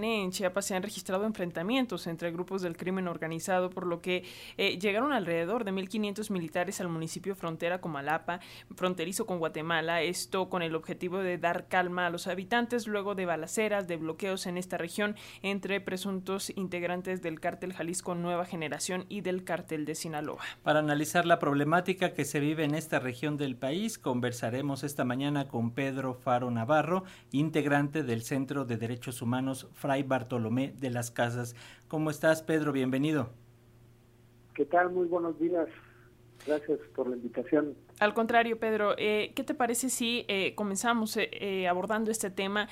name. Chiapas se han registrado enfrentamientos entre grupos del crimen organizado, por lo que eh, llegaron alrededor de 1.500 militares al municipio frontera Comalapa, fronterizo con Guatemala, esto con el objetivo de dar calma a los habitantes luego de balaceras, de bloqueos en esta región entre presuntos integrantes del cártel Jalisco Nueva Generación y del cártel de Sinaloa. Para analizar la problemática que se vive en esta región del país, conversaremos esta mañana con Pedro Faro Navarro, integrante del Centro de Derechos Humanos Fray Bartolomé de las Casas. ¿Cómo estás, Pedro? Bienvenido. ¿Qué tal? Muy buenos días. Gracias por la invitación. Al contrario, Pedro, eh, ¿qué te parece si eh, comenzamos eh, abordando este tema,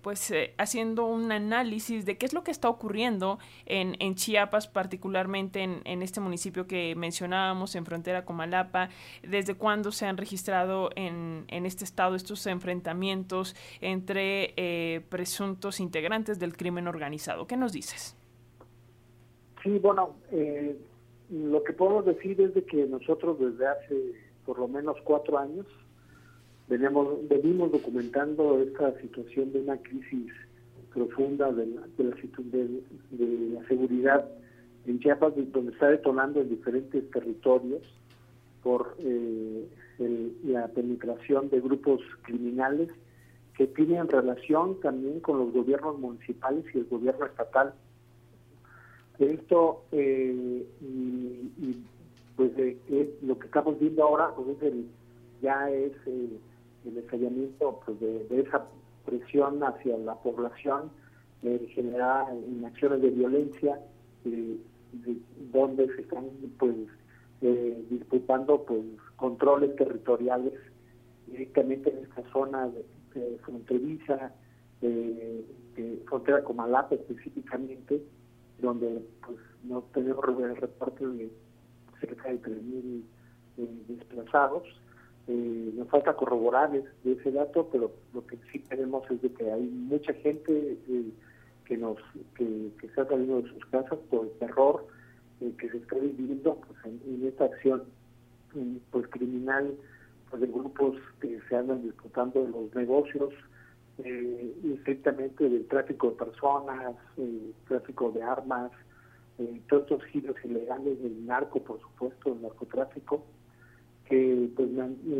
pues haciendo un análisis de qué es lo que está ocurriendo en, en Chiapas, particularmente en, en, este municipio que mencionábamos, en frontera con Malapa, desde cuándo se han registrado en, en este estado estos enfrentamientos entre presuntos integrantes del crimen organizado? ¿Qué nos dices? Sí, bueno, lo que podemos decir es de que nosotros desde hace por lo menos cuatro años venimos, venimos documentando esta situación de una crisis profunda de la, de la, seguridad en Chiapas, donde está detonando en diferentes territorios por eh, la penetración de grupos criminales que tienen relación también con los gobiernos municipales y el gobierno estatal esto, eh, y, pues lo que estamos viendo ahora, pues ya es eh, el estallamiento pues, de, esa presión hacia la población eh, generada en acciones de violencia, donde se están pues disputando pues controles territoriales directamente en esta zona de, fronteriza, frontera con Malapa específicamente, donde pues no tenemos el reparto de cerca de 3.000 eh, desplazados. Eh, nos falta corroborar ese dato, pero lo que sí tenemos es de que hay mucha gente eh, que nos que, que está saliendo de sus casas por el terror que se está viviendo pues, en, esta acción pues criminal pues, de grupos que se andan disputando los negocios eh, estrictamente del tráfico de personas, eh, tráfico de armas, eh, todos estos giros ilegales del narco, por supuesto, el narcotráfico, que pues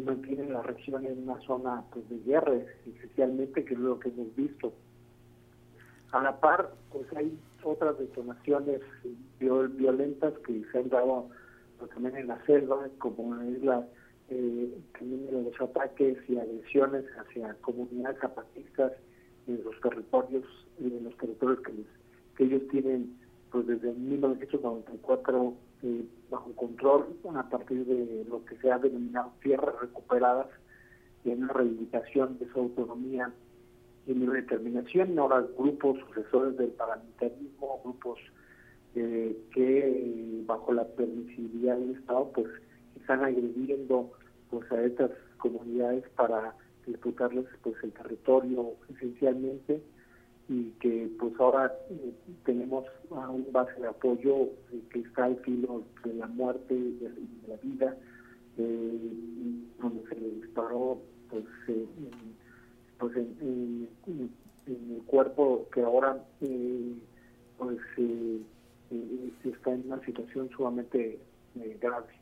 mantienen la región en una zona pues, de guerra, especialmente, que es lo que hemos visto. A la par, pues hay otras detonaciones violentas que se han dado pues, también en la selva, como es la eh, también los ataques y agresiones hacia comunidades zapatistas en los territorios, en los territorios que, que ellos tienen pues desde 1994 eh, bajo control a partir de lo que se ha denominado tierras recuperadas y en una reivindicación de su autonomía y libre determinación. Ahora grupos sucesores del paramilitarismo, grupos eh, que bajo la permisibilidad del Estado pues están agrediendo pues a estas comunidades para disputarles pues el territorio esencialmente y que pues ahora eh, tenemos a un base de apoyo eh, que está al filo de la muerte y de, la vida eh, donde se le disparó pues, pues en, el cuerpo que ahora pues está en una situación sumamente grave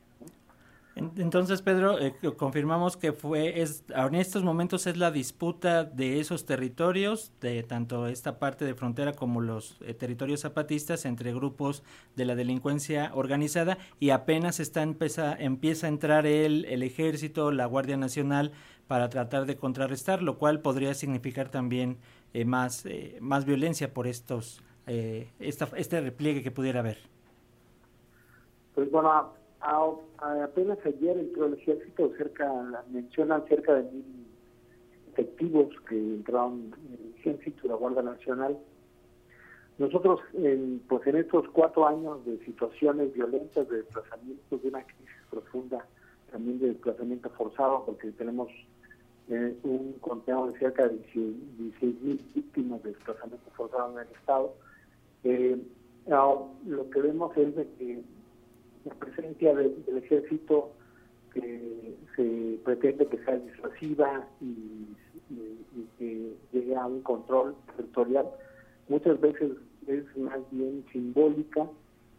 entonces, Pedro, eh, confirmamos que fue, es, en estos momentos es la disputa de esos territorios, de tanto esta parte de frontera como los eh, territorios zapatistas, entre grupos de la delincuencia organizada, y apenas está empieza, empieza a entrar el, el ejército, la Guardia Nacional, para tratar de contrarrestar, lo cual podría significar también eh, más, más violencia por estos, esta, este repliegue que pudiera haber. Pues bueno, apenas ayer entró el ejército, cerca, mencionan cerca de mil efectivos que entraron en el ejército y la Guardia Nacional. Nosotros, en, pues en estos cuatro años de situaciones violentas, de desplazamientos, de una crisis profunda, también de desplazamiento forzado, porque tenemos eh, un conteo de cerca de 16 mil víctimas de desplazamiento forzado en el Estado, eh, lo que vemos es que la presencia del ejército que se pretende que sea disuasiva y, que llegue a un control territorial, muchas veces es más bien simbólica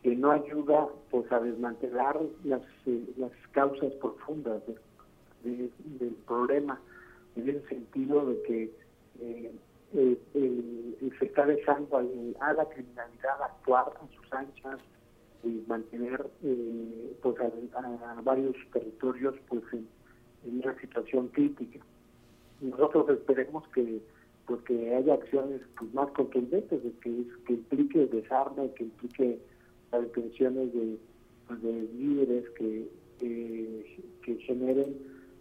que no ayuda pues a desmantelar las, eh, las causas profundas del problema en el sentido de que eh, se está dejando a, la criminalidad actuar a sus anchas y mantener eh, pues a, varios territorios pues en, una situación crítica nosotros esperemos que pues haya acciones pues, más contundentes que, que implique desarme que implique las detenciones de, pues, de líderes que, que generen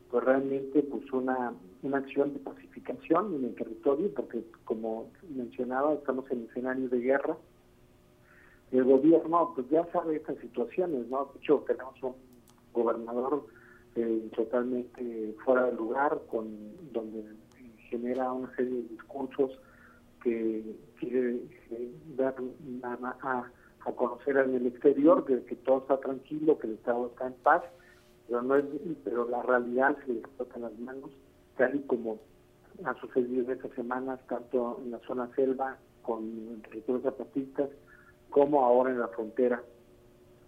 pues realmente pues una, una acción de pacificación en el territorio, porque como mencionaba, estamos en escenario de guerra. El gobierno pues ya sabe estas situaciones, ¿no? De hecho, tenemos un gobernador eh, totalmente fuera de lugar, con donde genera una serie de discursos que quiere eh, dar a, a conocer en el exterior de que todo está tranquilo, que el Estado está en paz, pero no es, pero la realidad se le explota las manos, tal y como ha sucedido en estas semanas, tanto en la zona selva con territorios zapatistas, como ahora en la frontera,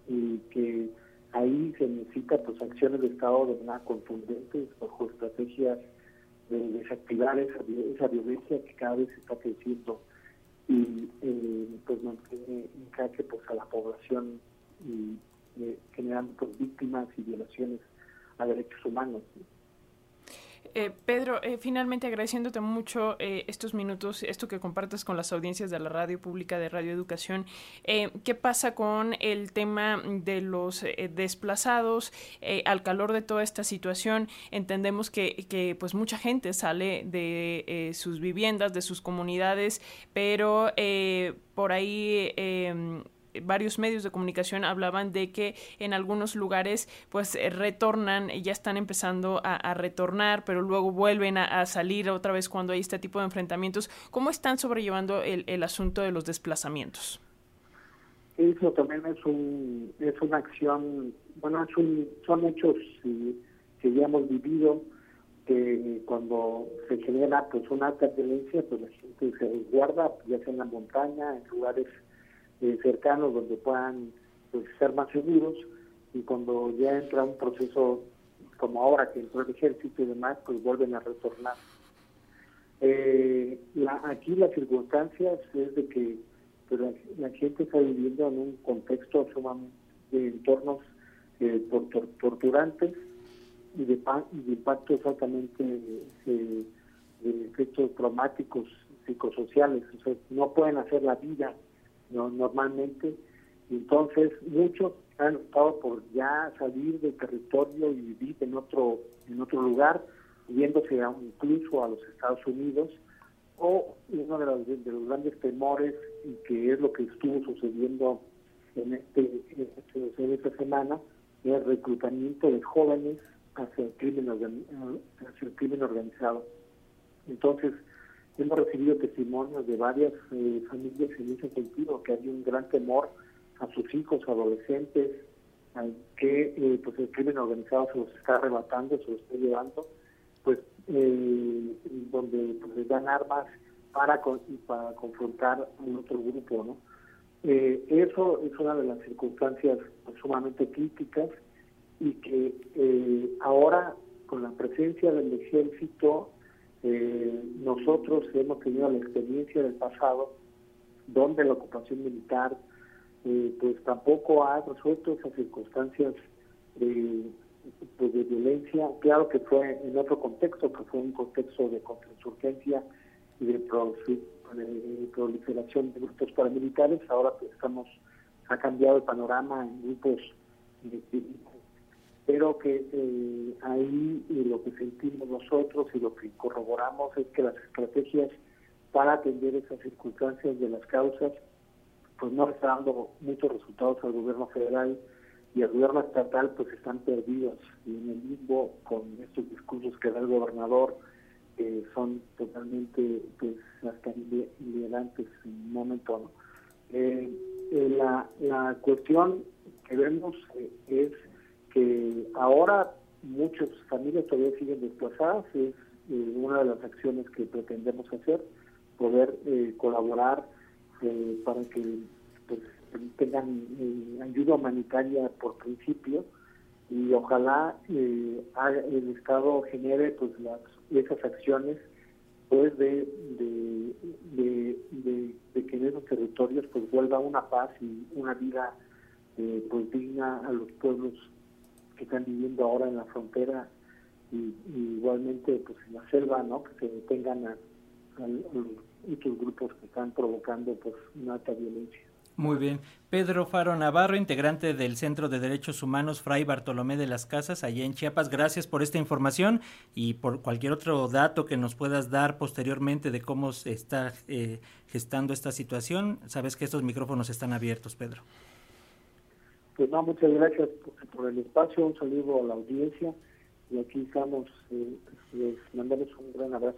y que ahí se necesita pues acciones de Estado de manera contundentes bajo estrategias de desactivar esa, esa violencia que cada vez está creciendo y eh, pues mantiene en jaque pues a la población y eh, generando pues, víctimas y violaciones a derechos humanos. Eh, Pedro, eh, finalmente agradeciéndote mucho eh, estos minutos, esto que compartes con las audiencias de la radio pública de Radio Educación. ¿Qué pasa con el tema de los desplazados al calor de toda esta situación? Entendemos que, que pues mucha gente sale de sus viviendas, de sus comunidades, pero por ahí em, varios medios de comunicación hablaban de que en algunos lugares pues eh, retornan, ya están empezando a, retornar, pero luego vuelven a, salir otra vez cuando hay este tipo de enfrentamientos. ¿Cómo están sobrellevando el, el asunto de los desplazamientos? Eso también es un es una acción, bueno, es un, son hechos que ya hemos vivido, que cuando se genera pues una alta violencia, pues la gente se resguarda, ya sea en la montaña, en lugares eh, cercanos donde puedan pues, ser más seguros y cuando ya entra un proceso como ahora que entró el ejército y demás, pues vuelven a retornar. Eh, la, aquí las circunstancias es de que pues, la, gente está viviendo en un contexto sumamente de entornos eh, torturantes y de, y de impactos altamente de efectos traumáticos psicosociales. O sea, no pueden hacer la vida ¿no? normalmente. Entonces, muchos han optado por ya salir del territorio y vivir en otro, en otro lugar, yéndose a, incluso a los Estados Unidos, o uno de los, de los grandes temores, y que es lo que estuvo sucediendo en, este, en, este, esta semana, el reclutamiento de jóvenes hacia el crimen, hacia el crimen organizado. Entonces, Hemos recibido testimonios de varias eh, familias en ese sentido, que hay un gran temor a sus hijos, adolescentes, que eh, pues el crimen organizado se los está arrebatando, se los está llevando, pues eh, donde pues, les dan armas para, para confrontar a otro grupo, ¿no? eso es una de las circunstancias pues, sumamente críticas y que ahora con la presencia del ejército eh, nosotros hemos tenido la experiencia del pasado donde la ocupación militar eh, pues tampoco ha resuelto esas circunstancias pues de violencia. Claro que fue en otro contexto, que fue un contexto de contrainsurgencia y de, proliferación de grupos paramilitares. Ahora pues, estamos ha cambiado el panorama en grupos de, pero que eh, ahí lo que sentimos nosotros y lo que corroboramos es que las estrategias para atender esas circunstancias de las causas pues no están dando muchos resultados al gobierno federal y al gobierno estatal pues están perdidos y en el limbo con estos discursos que da el gobernador que son totalmente pues hasta inliberantes en un momento ¿no? Eh, eh, la, la cuestión que vemos es que ahora muchas familias todavía siguen desplazadas, es eh, una de las acciones que pretendemos hacer, poder eh, colaborar eh, para que pues, tengan eh, ayuda humanitaria por principio y ojalá eh, el Estado genere pues las esas acciones pues de, de, de, que en esos territorios pues vuelva una paz y una vida pues digna a los pueblos que están viviendo ahora en la frontera y, igualmente pues en la selva no que se detengan a, a, a grupos que están provocando pues una alta violencia muy bien. Pedro Faro Navarro, integrante del Centro de Derechos Humanos Fray Bartolomé de las Casas, allá en Chiapas. Gracias por esta información y por cualquier otro dato que nos puedas dar posteriormente de cómo se está eh, gestando esta situación. Sabes que estos micrófonos están abiertos, Pedro. Pues no, muchas gracias por, el espacio. Un saludo a la audiencia y aquí estamos. Eh, les mandamos un gran abrazo.